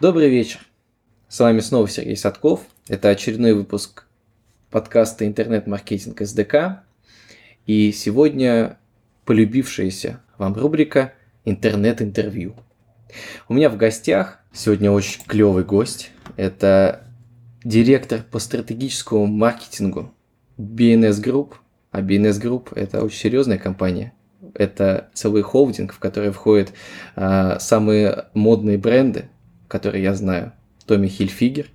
Добрый вечер. С вами снова Сергей Садков. Это очередной выпуск подкаста «Интернет-маркетинг СДК». И сегодня полюбившаяся вам рубрика «Интернет-интервью». У меня в гостях сегодня очень клевый гость. Это директор по стратегическому маркетингу BNS Group. А BNS Group – это очень серьезная компания. Это целый холдинг, в который входят а, самые модные бренды, которые я знаю. Томми Хильфигер,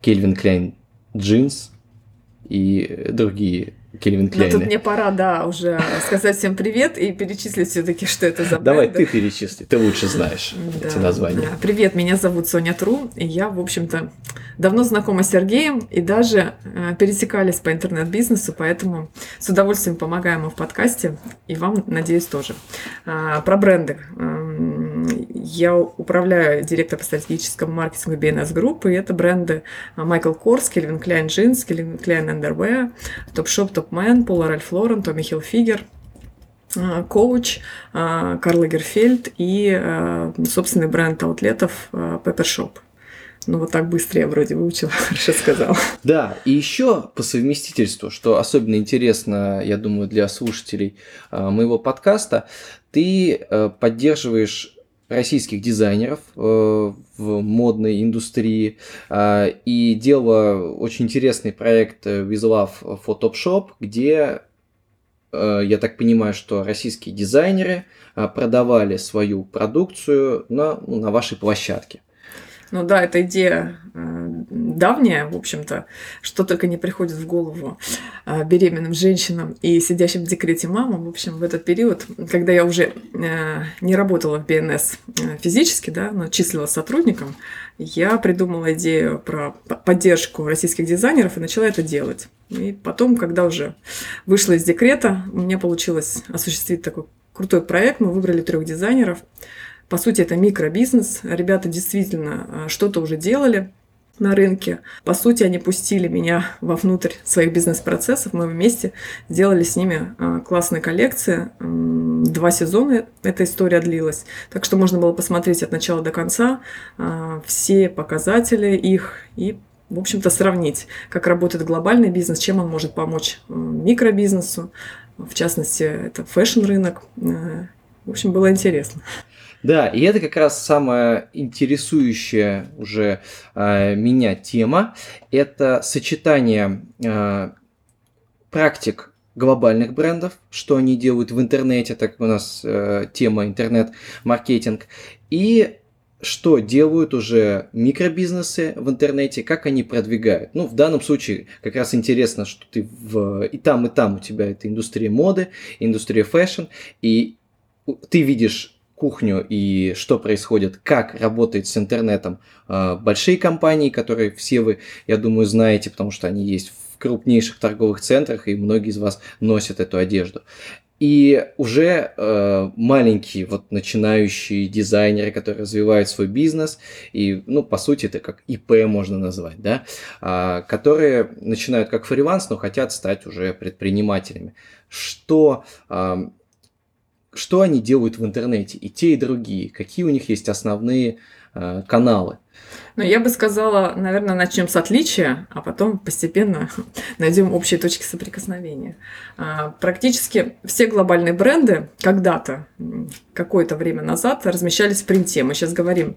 Кельвин Кляйн Джинс и другие Кельвин Кляйны. Ну, тут мне пора, да, уже сказать всем привет и перечислить все таки что это за бренды. Давай ты перечисли, ты лучше знаешь да, эти названия. Да. Привет, меня зовут Соня Тру, и я, в общем-то, давно знакома с Сергеем и даже э, пересекались по интернет-бизнесу, поэтому с удовольствием помогаем ему в подкасте, и вам, надеюсь, тоже. А, про бренды. Я управляющий директор по стратегическому маркетингу BNS Group, и это бренды Michael Kors, Calvin Klein Jeans, Calvin Klein Underwear, Topshop, Topman, Polo Ralph Lauren, Tommy Hilfiger, Coach, Karl Lagerfeld и э, собственный бренд аутлетов Pepper. Ну, вот так быстро я вроде выучила, хорошо сказала. Да, и еще по совместительству, что особенно интересно, я думаю, для слушателей моего подкаста, ты э, поддерживаешь российских дизайнеров э, в модной индустрии э, и делала очень интересный проект Visual Photoshop, где э, я так понимаю, что российские дизайнеры э, продавали свою продукцию на, ну, на вашей площадке. Ну да, эта идея э, давняя, в общем-то, что только не приходит в голову э, беременным женщинам и сидящим в декрете мамам. В общем, в этот период, когда я уже э, не работала в БНС физически, да, но числилась сотрудником, я придумала идею про поддержку российских дизайнеров и начала это делать. И потом, когда уже вышла из декрета, у меня получилось осуществить такой крутой проект. Мы выбрали трех дизайнеров – по сути, это микробизнес. Ребята действительно а, что-то уже делали на рынке. По сути, они пустили меня вовнутрь своих бизнес-процессов. Мы вместе сделали с ними а, классные коллекции. Два сезона эта история длилась. Так что можно было посмотреть от начала до конца а, все показатели их и в общем-то, сравнить, как работает глобальный бизнес, чем он может помочь микробизнесу, в частности, это fashion -рынок. В общем, было интересно. Да, и это как раз самая интересующая уже э, меня тема. Это сочетание э, практик глобальных брендов, что они делают в интернете, так у нас э, тема интернет-маркетинг, и что делают уже микробизнесы в интернете, как они продвигают. Ну, в данном случае как раз интересно, что ты в, и там, и там у тебя это индустрия моды, индустрия fashion, и ты видишь кухню и что происходит, как работает с интернетом а, большие компании, которые все вы, я думаю, знаете, потому что они есть в крупнейших торговых центрах, и многие из вас носят эту одежду. И уже э, маленькие вот начинающие дизайнеры, которые развивают свой бизнес, и, ну, по сути, это как ИП можно назвать, да, э, которые начинают как фриланс, но хотят стать уже предпринимателями. Что э, что они делают в интернете, и те, и другие, какие у них есть основные э, каналы. Ну, я бы сказала, наверное, начнем с отличия, а потом постепенно найдем общие точки соприкосновения. А, практически все глобальные бренды когда-то, какое-то время назад, размещались в принте. Мы сейчас говорим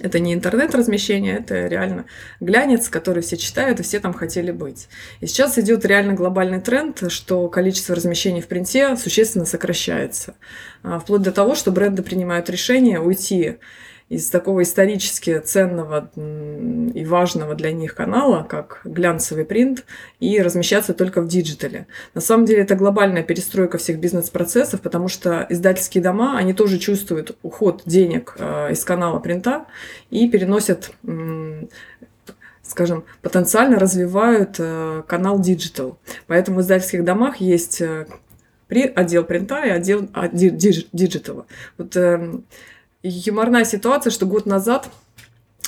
это не интернет-размещение, это реально глянец, который все читают, и все там хотели быть. И сейчас идет реально глобальный тренд, что количество размещений в принте существенно сокращается. А, вплоть до того, что бренды принимают решение уйти из такого исторически ценного и важного для них канала, как глянцевый принт, и размещаться только в диджитале. На самом деле это глобальная перестройка всех бизнес-процессов, потому что издательские дома, они тоже чувствуют уход денег э, из канала принта и переносят скажем, потенциально развивают э, канал digital. Поэтому в издательских домах есть э, отдел принта и отдел а, диджитала. Вот юморная ситуация, что год назад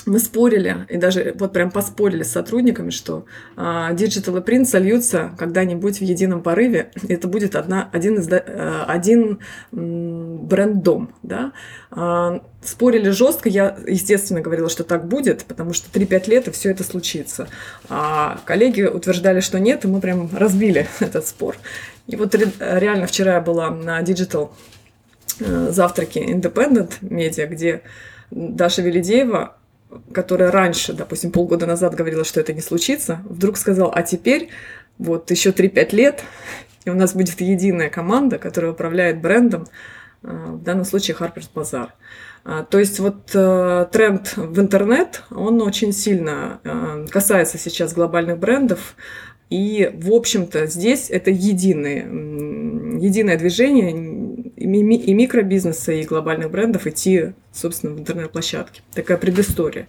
мы спорили, и даже вот прям поспорили с сотрудниками, что а, Digital и Print сольются когда-нибудь в едином порыве. И это будет одна, один, из, э, один бренд-дом. Да? А, спорили жестко. Я, естественно, говорила, что так будет, потому что 3-5 лет и все это случится. А коллеги утверждали, что нет, и мы прям разбили этот спор. И вот реально вчера я была на Digital э, завтраке Independent Media, где Даша Велидеева которая раньше, допустим, полгода назад говорила, что это не случится, вдруг сказал, а теперь вот еще 3-5 лет, и у нас будет единая команда, которая управляет брендом, э, в данном случае Harper's Bazaar. А, то есть вот э, тренд в интернет, он очень сильно касается сейчас глобальных брендов, и, в общем-то, здесь это единое, единое движение, и микробизнеса, и глобальных брендов идти, собственно, в интернет-площадке. Такая предыстория.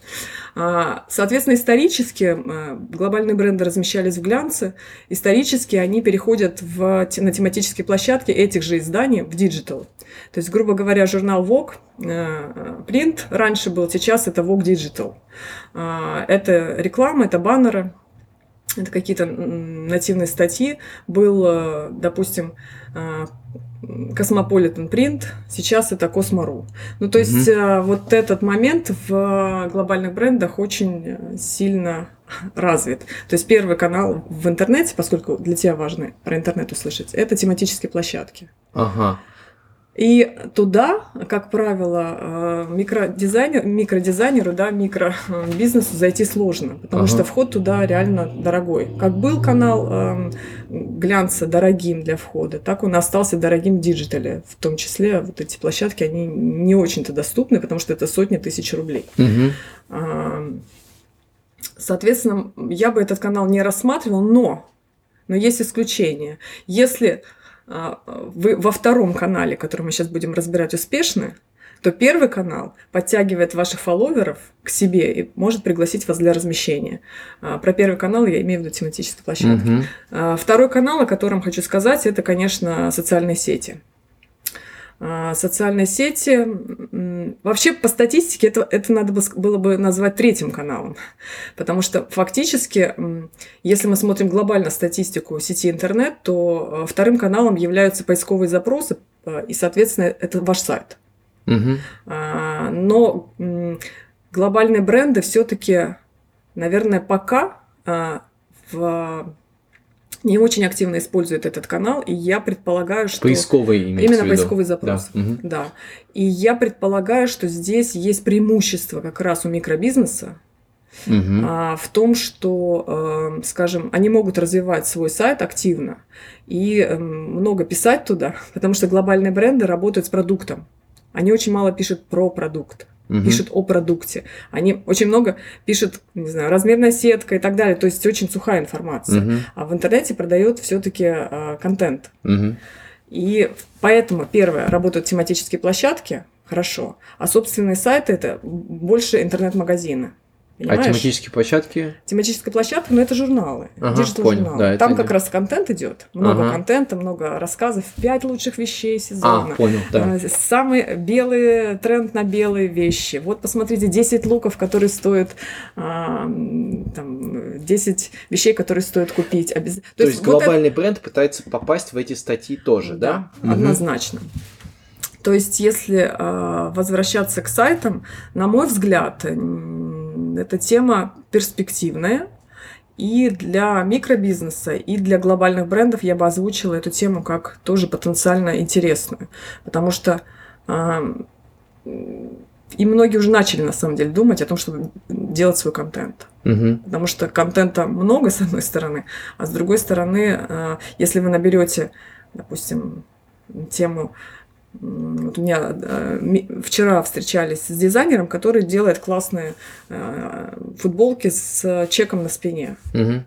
А, соответственно, исторически а, глобальные бренды размещались в глянце. Исторически они переходят в, на тематические площадки этих же изданий в digital. То есть, грубо говоря, журнал Vogue, принт раньше был, сейчас это Vogue Digital. А, это реклама, это баннеры, это какие-то нативные статьи. Был, допустим, Cosmopolitan Print, сейчас это Cosmo.ru. Ну, то есть mm вот этот момент в глобальных брендах очень э, сильно развит. То есть первый канал в интернете, поскольку для тебя важно про интернет услышать, это тематические площадки. Ага. И туда, как правило, э, микродизайнер, микродизайнеру, да, микробизнесу зайти сложно, потому ага. что вход туда реально дорогой. Как был канал э, глянца дорогим для входа, так он остался дорогим в диджитале. В том числе вот эти площадки, они не очень-то доступны, потому что это сотни тысяч рублей. Угу. Соответственно, я бы этот канал не рассматривал, но, но есть исключение. Если вы во втором канале, который мы сейчас будем разбирать, успешны, то первый канал подтягивает ваших фолловеров к себе и может пригласить вас для размещения. А, про первый канал я имею в виду тематические площадки. Угу. Второй канал, о котором хочу сказать, это, конечно, социальные сети. А, социальные сети. Вообще, по статистике, это, это надо было бы назвать третьим каналом. Потому что фактически, если мы смотрим глобально статистику сети интернет, то а, вторым каналом являются поисковые запросы, а, и, соответственно, это ваш сайт. Угу. Но глобальные бренды все-таки, наверное, пока в не очень активно используют этот канал, и я предполагаю, что... Поисковый Именно поисковый запрос. Да. Угу. да. И я предполагаю, что здесь есть преимущество как раз у микробизнеса, угу. а, в том, что, э, скажем, они могут развивать свой сайт активно и э, много писать туда, потому что глобальные бренды работают с продуктом. Они очень мало пишут про продукт угу. пишут о продукте. Они очень много пишут, не знаю, размерная сетка и так далее. То есть очень сухая информация. Угу. А в интернете продают все-таки э, контент. Угу. И поэтому, первое, работают тематические площадки, хорошо. А собственные сайты это больше интернет-магазины. Понимаешь? А тематические площадки? Тематическая площадка, ну это журналы, ага, журналы. Да, Там как раз контент идет, много ага. контента, много рассказов, пять лучших вещей сезона. А, понял, да. Э, самый белый тренд на белые вещи. Вот посмотрите, 10 луков, которые стоят, а, там, 10 вещей, которые стоит купить. Обяз... То, То есть, есть вот глобальный это... бренд пытается попасть в эти статьи тоже, да? Да, однозначно. То есть, если э, возвращаться к сайтам, на мой взгляд, эта тема перспективная. И для микробизнеса, и для глобальных брендов я бы озвучила эту тему как тоже потенциально интересную. Потому что э, и многие уже начали, на самом деле, думать о том, чтобы делать свой контент. Угу. Потому что контента много, с одной стороны, а с другой стороны, э, если вы наберете, допустим, тему вот у меня э, вчера встречались с дизайнером, который делает классные э, футболки с чеком на спине. Угу.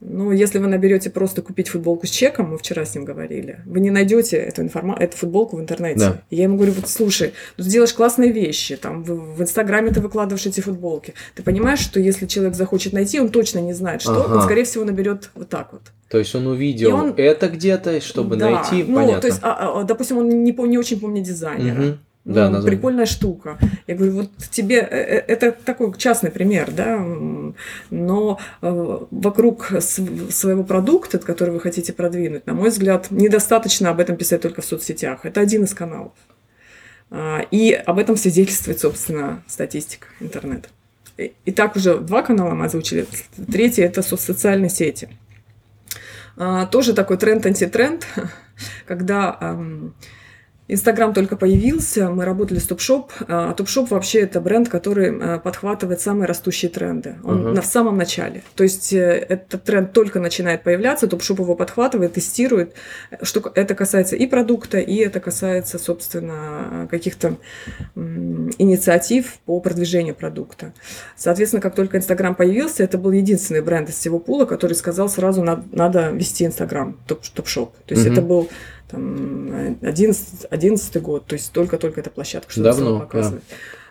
Ну, если вы наберете просто купить футболку с чеком, мы вчера с ним говорили, вы не найдете эту, информа... эту футболку в интернете. Да. я ему говорю, вот слушай, ну, ты делаешь классные вещи, там в, в Инстаграме ты выкладываешь эти футболки. Ты понимаешь, что если человек захочет найти, он точно не знает, что, ага. он, скорее всего, наберет вот так вот. То есть он увидел он... это где-то, чтобы да. найти, ну, понятно. то есть, а, а, допустим, он не, не очень помнит дизайнера. Угу. Да, ну, название. прикольная штука. Я говорю, вот тебе э, э, это такой частный пример, да, но э, вокруг св- своего продукта, который вы хотите продвинуть, на мой взгляд, недостаточно об этом писать только в соцсетях. Это один из каналов. А, И об этом свидетельствует, собственно, статистика интернета. И так уже два канала мы озвучили. Третий – это со- социальные сети. А, Тоже такой тренд-антитренд, когда Инстаграм только появился, мы работали с Топшоп. А Топшоп вообще это бренд, который а, подхватывает самые растущие тренды. Он Мгм. на в самом начале. То есть э, этот тренд только начинает появляться, Топшоп его подхватывает, тестирует. Что это касается и продукта, и это касается, собственно, каких-то инициатив по продвижению продукта. Соответственно, как только Инстаграм появился, это был единственный бренд из всего пула, который сказал сразу, надо, надо вести Инстаграм, топ, топ-шоп. То есть Мгм. это был там, 11, 11 год, то есть только-только эта площадка что-то стала показывать.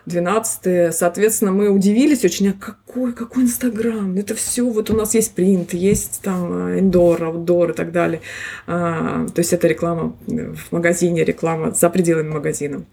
12 соответственно, мы удивились очень, а какой, какой Инстаграм? Это все, вот у нас есть принт, есть там индор, аутдор и так далее. А, то есть это реклама в магазине, реклама за пределами магазина.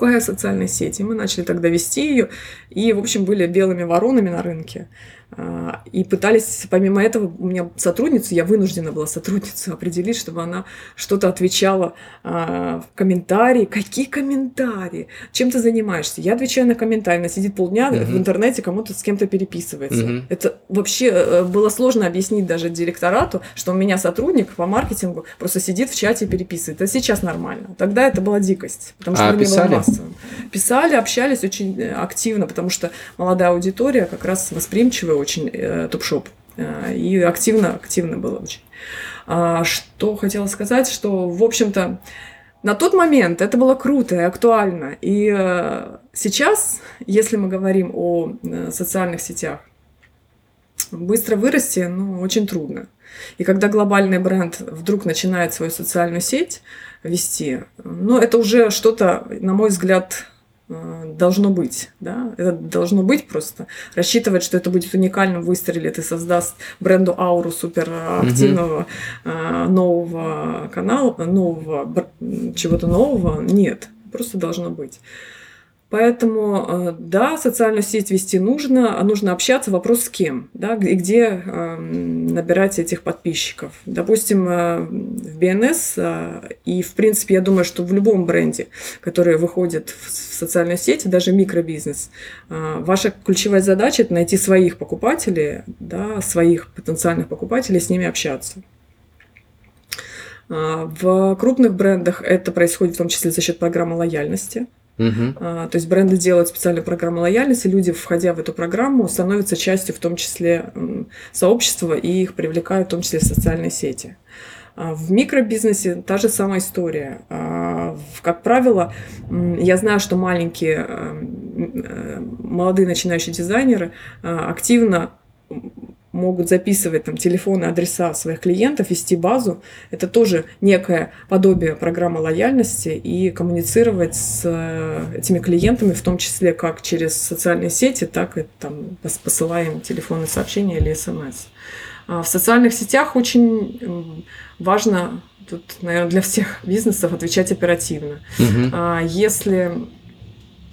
Какая социальная сеть? И мы начали тогда вести ее, и, в общем, были белыми воронами на рынке. А, И пытались, помимо этого, у меня сотрудница, я вынуждена была сотрудницу определить, чтобы она что-то отвечала а, в комментарии. Какие комментарии? Чем ты занимаешься? Я отвечаю на комментарии. Она сидит полдня Мгм. в интернете, кому-то с кем-то переписывается. Мгм. Это вообще э, было сложно объяснить даже директорату, что у меня сотрудник по маркетингу просто сидит в чате и переписывает. Это сейчас нормально. Тогда это была дикость, потому что А это не писали? общались очень э, активно, потому что молодая аудитория как раз восприимчивая очень э, топ-шоп. Э, И активно, активно было очень. А, что хотела сказать, что, в общем-то, на тот момент это было круто и актуально. И сейчас, если мы говорим о социальных сетях, быстро вырасти, ну, очень трудно. И когда глобальный бренд вдруг начинает свою социальную сеть вести, ну, это уже что-то, на мой взгляд, э, должно быть, да, это должно быть просто. Рассчитывать, что это будет уникальным, выстрелит и создаст бренду ауру супер э, активного э, нового канала, нового, чего-то нового, нет, просто должно быть. Поэтому, э, да, социальную сеть вести нужно, а нужно общаться, вопрос с кем, да, и где эм, набирать этих подписчиков. Допустим, э, в э, и, в принципе, я думаю, что в любом бренде, который выходит в социальную сеть, даже микробизнес, э, ваша ключевая задача – это найти своих покупателей, да, своих потенциальных покупателей, с ними общаться. В крупных брендах это происходит в том числе за счет программы лояльности. А, То есть бренды делают специальную программу лояльности, люди, входя в эту программу, становятся частью в том числе сообщества и их привлекают в том числе социальные сети. А В микробизнесе та же самая история. А, Как правило, я знаю, что маленькие э, молодые начинающие дизайнеры активно могут записывать там телефоны, адреса своих клиентов, вести базу. Это тоже некое подобие программы лояльности и коммуницировать с э, этими клиентами, в том числе как через социальные сети, так и там пос- посылаем телефонные сообщения или смс. А В социальных сетях очень важно, тут, наверное, для всех бизнесов отвечать оперативно. А Если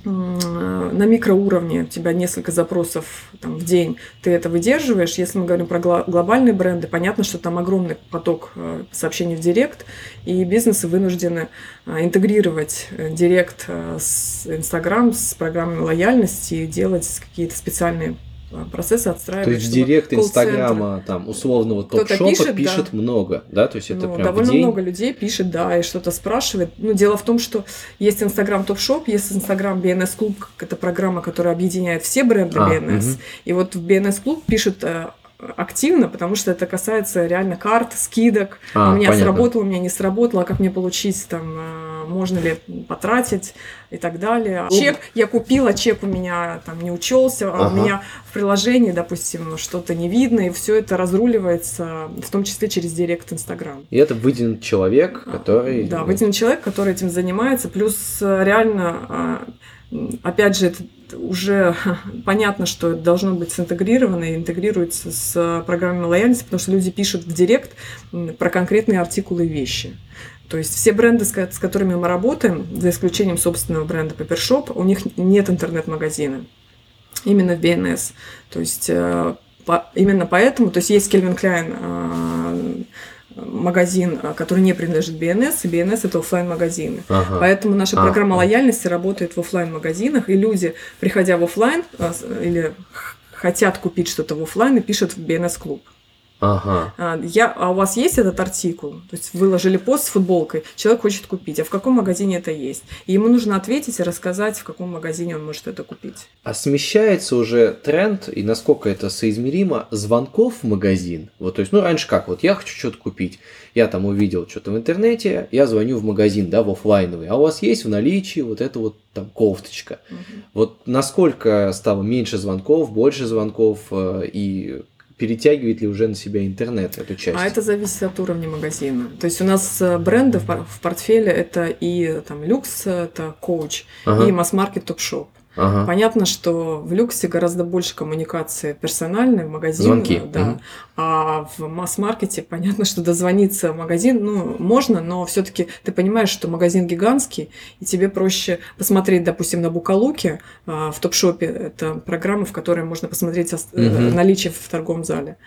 на микроуровне у тебя несколько запросов там, в день, ты это выдерживаешь. Если мы говорим про глобальные бренды, понятно, что там огромный поток э, сообщений в директ, и бизнесы вынуждены э, интегрировать э, директ с Инстаграм, с программой лояльности делать какие-то специальные процессы, отстраивать. То есть в директ Инстаграма, там, условного топ-шопа пишет, пишет, да. много, да? То есть это Ну, прям в довольно день. много людей пишет, да, и что-то спрашивает. Ну, дело в том, что есть Инстаграм Топ-шоп, есть Инстаграм BNS Клуб, это программа, которая объединяет все бренды А, BNS. мгм. И вот в BNS Клуб пишут э, активно, потому что это касается реально карт, скидок. А, у меня понятно. сработало, у меня не сработало, а как мне получить, там, э, можно ли потратить и так далее. Ну, Чек я купила, чек у меня там не учелся, а у Ага. меня в приложении, допустим, что-то не видно, и все это разруливается, в том числе через директ Инстаграм. И это выделен человек, который... Да, выделен человек, который этим занимается. Плюс э, реально, а, опять же, это уже понятно, что это должно быть синтегрировано и интегрируется с программой лояльности, потому что люди пишут в директ про конкретные артикулы и вещи. То есть все бренды, с ко- с которыми мы работаем, за исключением собственного бренда Papershop, у них нет интернет-магазина. Именно в BNS. То есть э, именно поэтому, то есть есть Klein э, магазин, э, который не принадлежит BNS, и BNS это оффлайн магазины. Ага. Поэтому наша А. программа лояльности работает в оффлайн магазинах, и люди, приходя в оффлайн э, с- или хотят купить что-то в оффлайн, пишут в BNS клуб. Ага. А, Я, а у вас есть этот артикул? То есть выложили пост с футболкой, человек хочет купить, а в каком магазине это есть? И ему нужно ответить и рассказать, в каком магазине он может это купить. А смещается уже тренд, и насколько это соизмеримо, звонков в магазин. Вот, то есть, ну, раньше как, вот я хочу что-то купить, я там увидел что-то в интернете, я звоню в магазин, да, в оффлайновый, а у вас есть в наличии вот эта вот там кофточка. Мгм. Вот насколько стало меньше звонков, больше звонков, э, и перетягивает ли уже на себя интернет эту часть? А это зависит от уровня магазина. То есть у нас э, бренды в пор- в портфеле это и там люкс, это коуч, Ага, и масс-маркет топ-шоп. Ага. Понятно, что в люксе гораздо больше коммуникации персональной, Звонки, да. мгм. А в масс-маркете понятно, что дозвониться в магазин, ну, можно, но все-таки ты понимаешь, что магазин гигантский, и тебе проще посмотреть, допустим, на Букалуке а, в топ-шопе. Это программа, в которой можно посмотреть ос- Мгм. наличие в торговом зале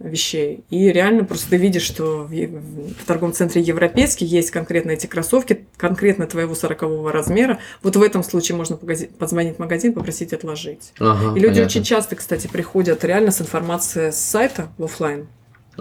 вещей. И реально просто ты видишь, что в, в торговом центре европейский есть конкретно эти кроссовки, конкретно твоего 40 размера. Вот в этом случае можно позвонить в магазин, попросить отложить. Ага, И люди понятно. очень часто, кстати, приходят реально с информацией с сайта в офлайн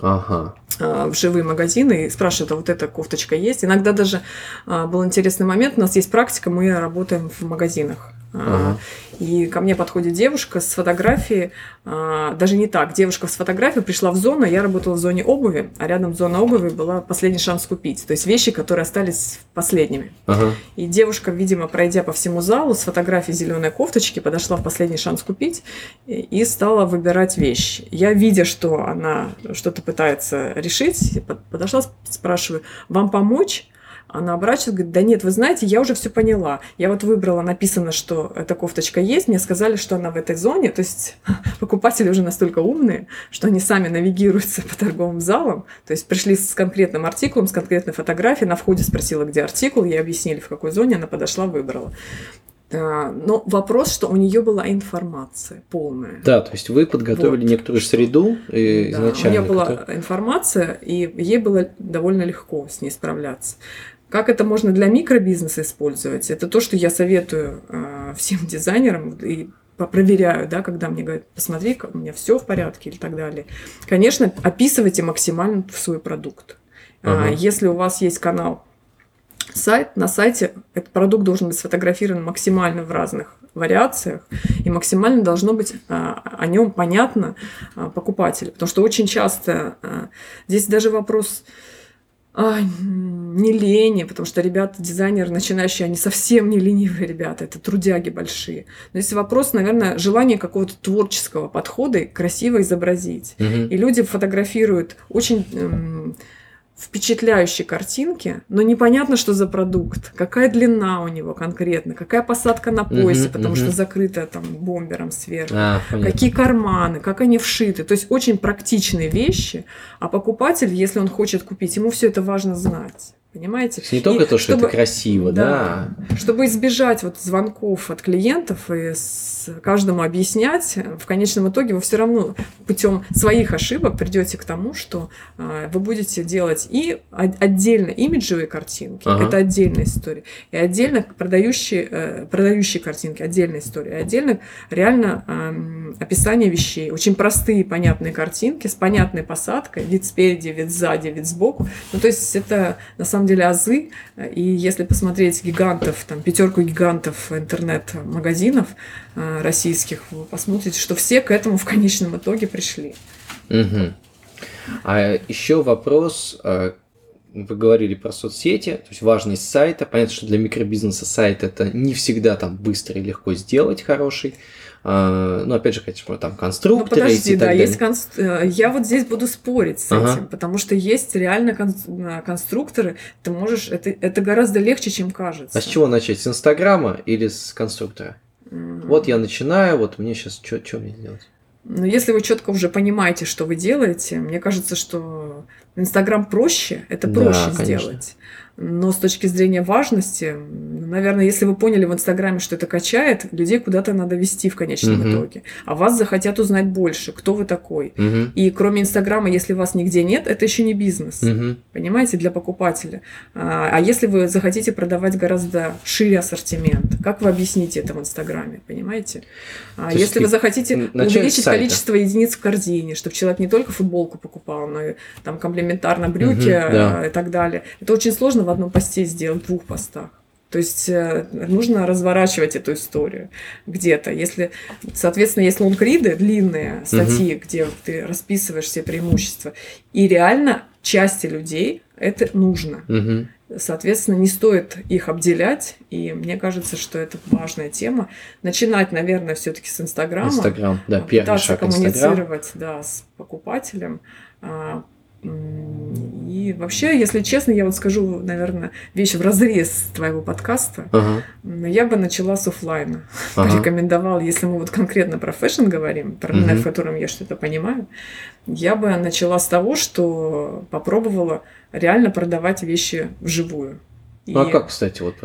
Ага. в живые магазины и спрашивают, а вот эта кофточка есть. Иногда даже а, был интересный момент, у нас есть практика, мы работаем в магазинах. А, Ага. И ко мне подходит девушка с фотографией, а, даже не так, девушка с фотографией пришла в зону, я работала в зоне обуви, а рядом зона обуви была последний шанс купить, то есть вещи, которые остались последними. Ага. И девушка, видимо, пройдя по всему залу с фотографией зеленой кофточки, подошла в последний шанс купить и- стала выбирать вещи. Я, видя, что она что-то пытается решить, под- подошла, сп- спрашиваю, вам помочь? Она оборачивается, говорит, да нет, вы знаете, я уже все поняла. Я вот выбрала, написано, что эта кофточка есть, мне сказали, что она в этой зоне. То есть покупатели уже настолько умные, что они сами навигируются по торговым залам. То есть пришли с конкретным артикулом, с конкретной фотографией, на входе спросила, где артикул, ей объяснили, в какой зоне, она подошла, выбрала. А, Но вопрос, что у нее была информация полная. Да, то есть вы подготовили Вот. некоторую среду э, Да, изначально. у нее была которая- информация, и ей было довольно легко с ней справляться. Как это можно для микробизнеса использовать? Это то, что я советую э, всем дизайнерам и проверяю, да, когда мне говорят, посмотри, у меня все в порядке или так далее. Конечно, описывайте максимально свой продукт. А, Ага. Если у вас есть канал сайт, на сайте этот продукт должен быть сфотографирован максимально в разных вариациях, и максимально должно быть а, о нем понятно а, покупателю. Потому что очень часто а, здесь даже вопрос а, не лени, потому что ребята, дизайнеры начинающие, они совсем не ленивые ребята, это трудяги большие. Но здесь вопрос, наверное, желания какого-то творческого подхода и красиво изобразить. Мгм. И люди фотографируют очень эм, впечатляющие картинки, но непонятно, что за продукт, какая длина у него конкретно, какая посадка на поясе, Мгм, потому мгм. что закрыта там бомбером сверху. А, понятно. Какие карманы, как они вшиты. То есть очень практичные вещи, а покупатель, если он хочет купить, ему все это важно знать. Понимаете? Не только И то, что чтобы- это красиво, да. чтобы избежать вот звонков от клиентов и с каждому объяснять, в конечном итоге вы все равно путем своих ошибок придете к тому, что а, вы будете делать и отдельно имиджевые картинки, Ага. это отдельная история, и отдельно продающие, э, продающие картинки, отдельная история, и отдельно реально ам, описание вещей, очень простые понятные картинки с понятной посадкой, вид спереди, вид сзади, вид сбоку. Ну то есть это на самом деле азы, и если посмотреть гигантов, там, пятерку гигантов интернет-магазинов э, российских, вы посмотрите, что все к этому в конечном итоге пришли. Мгм. А еще вопрос. а, Вы говорили про соцсети, то есть важность сайта. Понятно, что для микробизнеса сайт это не всегда там быстро и легко сделать хороший. А, Ну, опять же, конечно, там Ну, конструкторы подожди, и так да, далее. есть конс- э, я вот здесь буду спорить с Ага. этим, потому что есть реально кон- э, конструкторы, ты можешь, это, это гораздо легче, чем кажется. А с чего начать? С Инстаграма или с конструктора? М. Вот я начинаю, вот мне сейчас что мне сделать? Но если вы четко уже понимаете, что вы делаете, мне кажется, что Инстаграм проще, это Да, проще конечно. сделать. Но с точки зрения важности, наверное, если вы поняли в Инстаграме, что это качает, людей куда-то надо вести в конечном Мгм. итоге. А вас захотят узнать больше, кто вы такой. Мгм. И кроме Инстаграма, если вас нигде нет, это еще не бизнес. Мгм. Понимаете, для покупателя. А а если вы захотите продавать гораздо шире ассортимент, как вы объясните это в Инстаграме, понимаете? А если вы захотите увеличить сайта. количество единиц в корзине, чтобы человек не только футболку покупал, но и там комплементарно брюки Мгм, да. а, и так далее, это очень сложно в одном посте сделать, в двух постах. То есть э, нужно разворачивать эту историю где-то. Если, соответственно, есть лонгриды, длинные статьи, где ты расписываешь все преимущества, и реально части людей это нужно. Мгм. Соответственно, не стоит их обделять, и мне кажется, что это важная тема. Начинать, наверное, все-таки с Инстаграма. Инстаграм, да, первый пытаться шаг коммуницировать да, с покупателем. И вообще, если честно, я вот скажу, наверное, вещь в разрез твоего подкаста. Ага, Я бы начала с оффлайна. ага. Порекомендовал, если мы вот конкретно про fashion говорим, про Мгм. в котором я что-то понимаю, я бы начала с того, что попробовала реально продавать вещи вживую. И- Ну а как, кстати, вот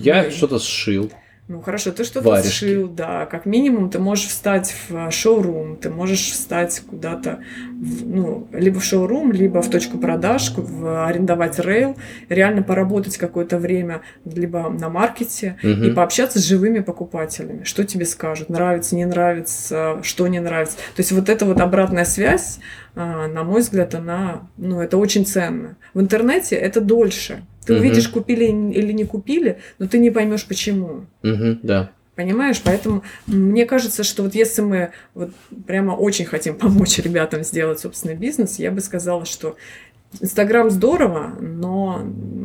Я Ну, что-то сшил. Ну хорошо, ты что-то Варежки. сшил, да. Как минимум ты можешь встать в э, шоурум, ты можешь встать куда-то, в- ну, либо в шоурум, либо в точку продаж, в, арендовать рейл, реально поработать какое-то время, либо на маркете, и Мгм. пообщаться с живыми покупателями. Что тебе скажут, нравится, не нравится, что не нравится. То есть вот эта вот обратная связь, а, на мой взгляд, она, ну, это очень ценно. В интернете это дольше. Ты Мгм. увидишь, купили или не купили, но ты не поймешь, почему. Мгм, Да. Понимаешь? Поэтому мне кажется, что вот если мы вот прямо очень хотим помочь ребятам сделать собственный бизнес, я бы сказала, что Инстаграм здорово, но,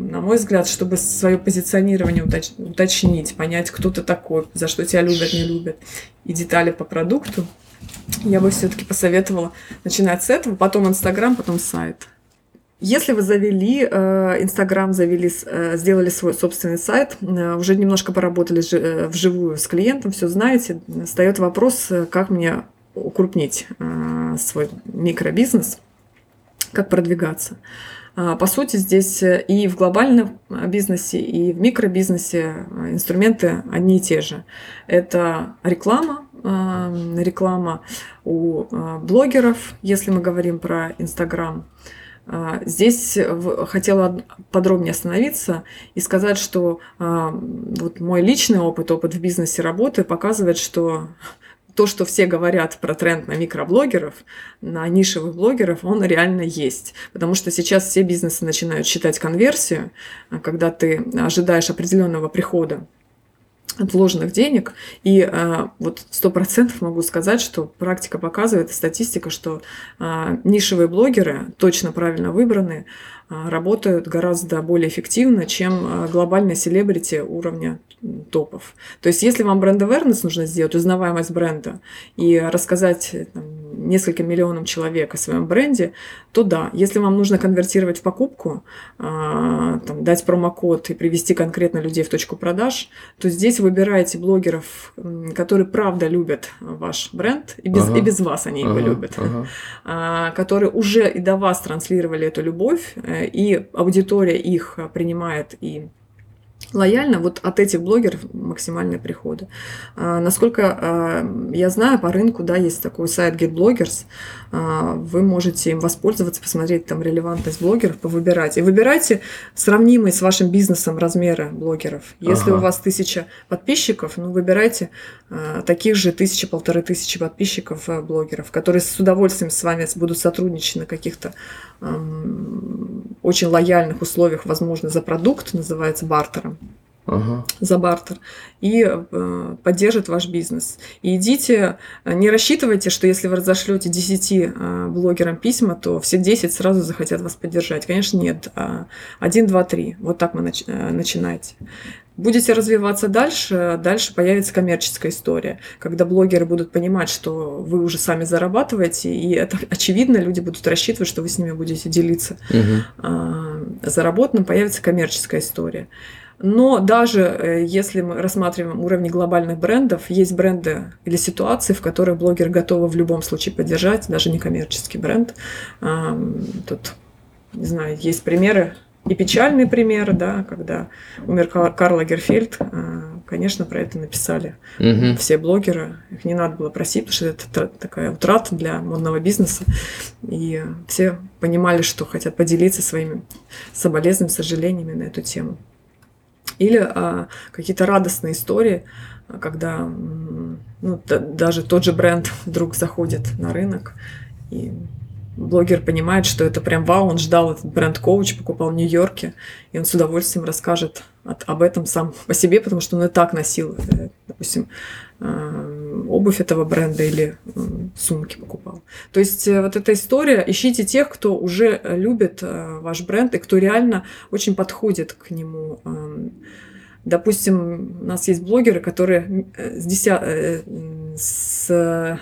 на мой взгляд, чтобы свое позиционирование уточ- уточнить, понять, кто ты такой, за что тебя любят, не любят, и детали по продукту, я бы все-таки посоветовала начинать с этого, потом Инстаграм, потом сайт. Если вы завели э, Инстаграм, завели, э, сделали свой собственный сайт, э, уже немножко поработали жи- вживую с клиентом, все знаете, встает вопрос, как мне укрупнить свой микробизнес, как продвигаться. А, По сути, здесь и в глобальном бизнесе, и в микробизнесе инструменты одни и те же. Это реклама, реклама у блогеров, если мы говорим про Инстаграм. Здесь в- хотела подробнее остановиться и сказать, что а, вот мой личный опыт, опыт в бизнесе работы показывает, что то, что все говорят про тренд на микроблогеров, на нишевых блогеров, он реально есть. Потому что сейчас все бизнесы начинают считать конверсию, а, когда ты ожидаешь определенного прихода от вложенных денег. И а, вот сто процентов могу сказать, что практика показывает, статистика, что а, нишевые блогеры, точно правильно выбранные, а, работают гораздо более эффективно, чем а, глобальные селебрити уровня топов. То есть, если вам бренд awareness нужно сделать, узнаваемость бренда, и рассказать там, нескольким миллионам человек о своем бренде, то да. Если вам нужно конвертировать в покупку, а, там, дать промокод и привести конкретно людей в точку продаж, то здесь выбирайте блогеров, которые правда любят ваш бренд, и без, Ага. и без вас они его Ага, любят ага. а, которые уже и до вас транслировали эту любовь, э, и аудитория их принимает и лояльно, вот от этих блогеров максимальные приходы. А, насколько а, я знаю, по рынку, да, есть такой сайт GetBloggers, вы можете им воспользоваться, посмотреть там релевантность блогеров, повыбирать. И выбирайте сравнимые с вашим бизнесом размеры блогеров. Если Ага. у вас тысяча подписчиков, ну, выбирайте а, таких же тысячи, полторы тысячи подписчиков а, блогеров, которые с удовольствием с вами будут сотрудничать на каких-то очень лояльных условиях, возможно, за продукт, называется бартером Ага. за бартер и э, поддержит ваш бизнес. И идите, э, не рассчитывайте, что если вы разошлете 10 э, блогерам письма, то все 10 сразу захотят вас поддержать. Конечно, нет. А 1, 2, 3. Вот так вы нач- э, начинаете. Будете развиваться дальше, дальше появится коммерческая история, когда блогеры будут понимать, что вы уже сами зарабатываете, и это очевидно, люди будут рассчитывать, что вы с ними будете делиться Мгм. а, заработанным, появится коммерческая история. Но даже э, если мы рассматриваем уровни глобальных брендов, есть бренды или ситуации, в которых блогер готовы в любом случае поддержать, даже не коммерческий бренд. Тут не знаю, есть примеры и печальные примеры, да, когда умер Карл Лагерфельд, э, конечно, про это написали угу. все блогеры. Их не надо было просить, потому что это такая утрата для модного бизнеса. И все понимали, что хотят поделиться своими соболезнованиями, сожалениями на эту тему. Или а, какие-то радостные истории, когда ну, даже тот же бренд вдруг заходит на рынок и блогер понимает, что это прям вау, он ждал этот бренд-коуч, покупал в Нью-Йорке, и он с удовольствием расскажет от, об этом сам по себе, потому что он и так носил, э, допустим, э, обувь этого бренда или э, сумки покупал. То есть вот эта история, ищите тех, кто уже любит ваш бренд и кто реально очень подходит к нему. Эм, допустим, у нас есть блогеры, которые с, деся... с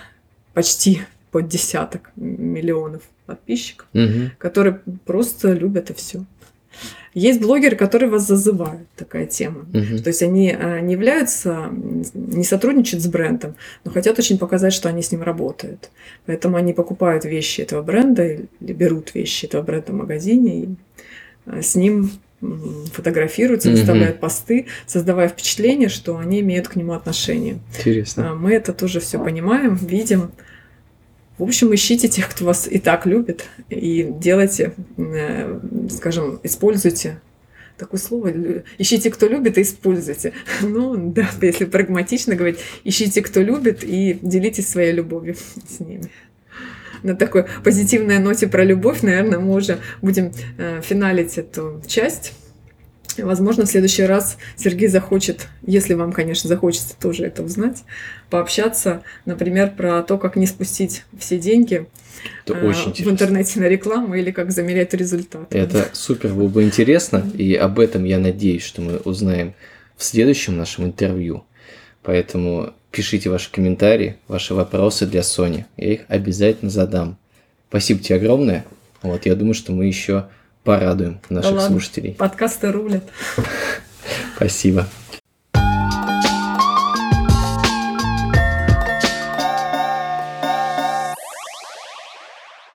почти под десяток миллионов подписчиков, угу. которые просто любят и все. Есть блогеры, которые вас зазывают, такая тема. Угу. То есть они а, не являются, не сотрудничают с брендом, но хотят очень показать, что они с ним работают. Поэтому они покупают вещи этого бренда или берут вещи этого бренда в магазине и а, с ним фотографируются, выставляют угу. посты, создавая впечатление, что они имеют к нему отношение. Интересно. А, мы это тоже все понимаем, видим. В общем, ищите тех, кто вас и так любит, и делайте, э, скажем, используйте такое слово, ищите, кто любит, и используйте. Ну, да, если прагматично говорить, ищите, кто любит, и делитесь своей любовью с ними. На такой позитивной ноте про любовь, наверное, мы уже будем э, финалить эту часть. Возможно, в следующий раз Сергей захочет, если вам, конечно, захочется тоже это узнать, пообщаться, например, про то, как не спустить все деньги это э, очень в интернете на рекламу или как замерять результат. Это супер было бы интересно, и об этом я надеюсь, что мы узнаем в следующем нашем интервью. Поэтому пишите ваши комментарии, ваши вопросы для Сони. Я их обязательно задам. Спасибо тебе огромное. Вот, я думаю, что мы еще порадуем наших да слушателей. Подкасты рулят. Спасибо.